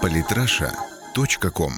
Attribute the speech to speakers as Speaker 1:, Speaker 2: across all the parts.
Speaker 1: Политраша.ком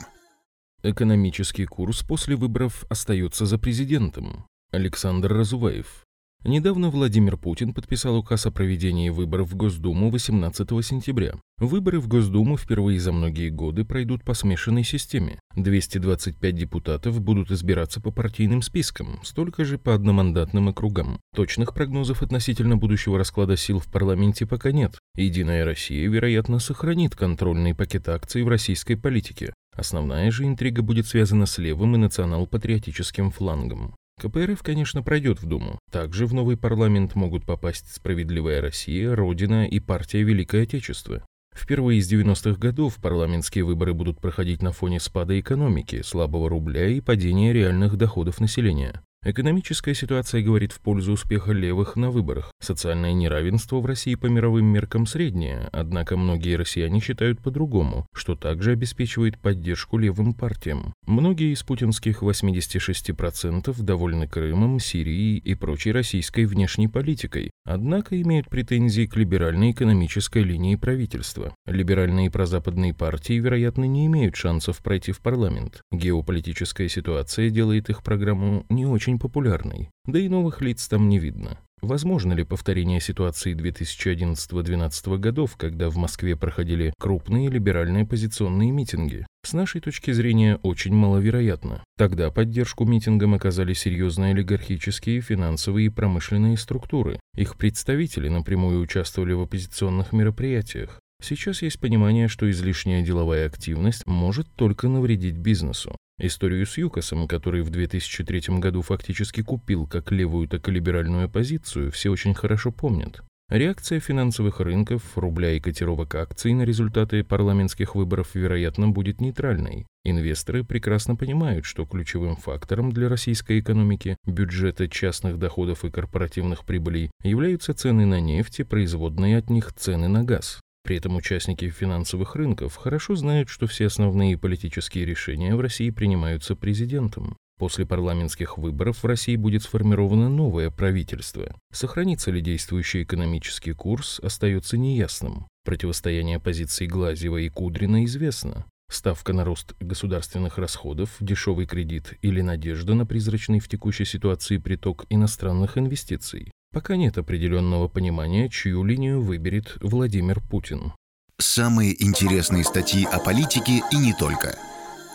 Speaker 2: Экономический курс после выборов остается за президентом. Александр Разуваев. Недавно Владимир Путин подписал указ о проведении выборов в Госдуму 18 сентября. Выборы в Госдуму впервые за многие годы пройдут по смешанной системе. 225 депутатов будут избираться по партийным спискам, столько же по одномандатным округам. Точных прогнозов относительно будущего расклада сил в парламенте пока нет. Единая Россия, вероятно, сохранит контрольный пакет акций в российской политике. Основная же интрига будет связана с левым и национал-патриотическим флангом. КПРФ, конечно, пройдет в Думу. Также в новый парламент могут попасть «Справедливая Россия», «Родина» и партия «Великое Отечество». Впервые с 90-х годов парламентские выборы будут проходить на фоне спада экономики, слабого рубля и падения реальных доходов населения. Экономическая ситуация говорит в пользу успеха левых на выборах. Социальное неравенство в России по мировым меркам среднее, однако многие россияне считают по-другому, что также обеспечивает поддержку левым партиям. Многие из путинских 86% довольны Крымом, Сирией и прочей российской внешней политикой, однако имеют претензии к либеральной экономической линии правительства. Либеральные и прозападные партии, вероятно, не имеют шансов пройти в парламент. Геополитическая ситуация делает их программу не очень очень популярной, да и новых лиц там не видно. Возможно ли повторение ситуации 2011-2012 годов, когда в Москве проходили крупные либеральные оппозиционные митинги? С нашей точки зрения, очень маловероятно. Тогда поддержку митингам оказали серьезные олигархические, финансовые и промышленные структуры. Их представители напрямую участвовали в оппозиционных мероприятиях. Сейчас есть понимание, что излишняя деловая активность может только навредить бизнесу. Историю с ЮКОСом, который в 2003 году фактически купил как левую, так и либеральную оппозицию, все очень хорошо помнят. Реакция финансовых рынков, рубля и котировок акций на результаты парламентских выборов, вероятно, будет нейтральной. Инвесторы прекрасно понимают, что ключевым фактором для российской экономики, бюджета частных доходов и корпоративных прибылей являются цены на нефть и производные от них цены на газ. При этом участники финансовых рынков хорошо знают, что все основные политические решения в России принимаются президентом. После парламентских выборов в России будет сформировано новое правительство. Сохранится ли действующий экономический курс, остается неясным. Противостояние позиций Глазева и Кудрина известно. Ставка на рост государственных расходов, дешевый кредит или надежда на призрачный в текущей ситуации приток иностранных инвестиций. Пока нет определенного понимания, чью линию выберет Владимир Путин.
Speaker 1: Самые интересные статьи о политике и не только.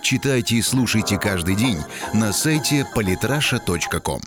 Speaker 1: Читайте и слушайте каждый день на сайте polytrasha.com.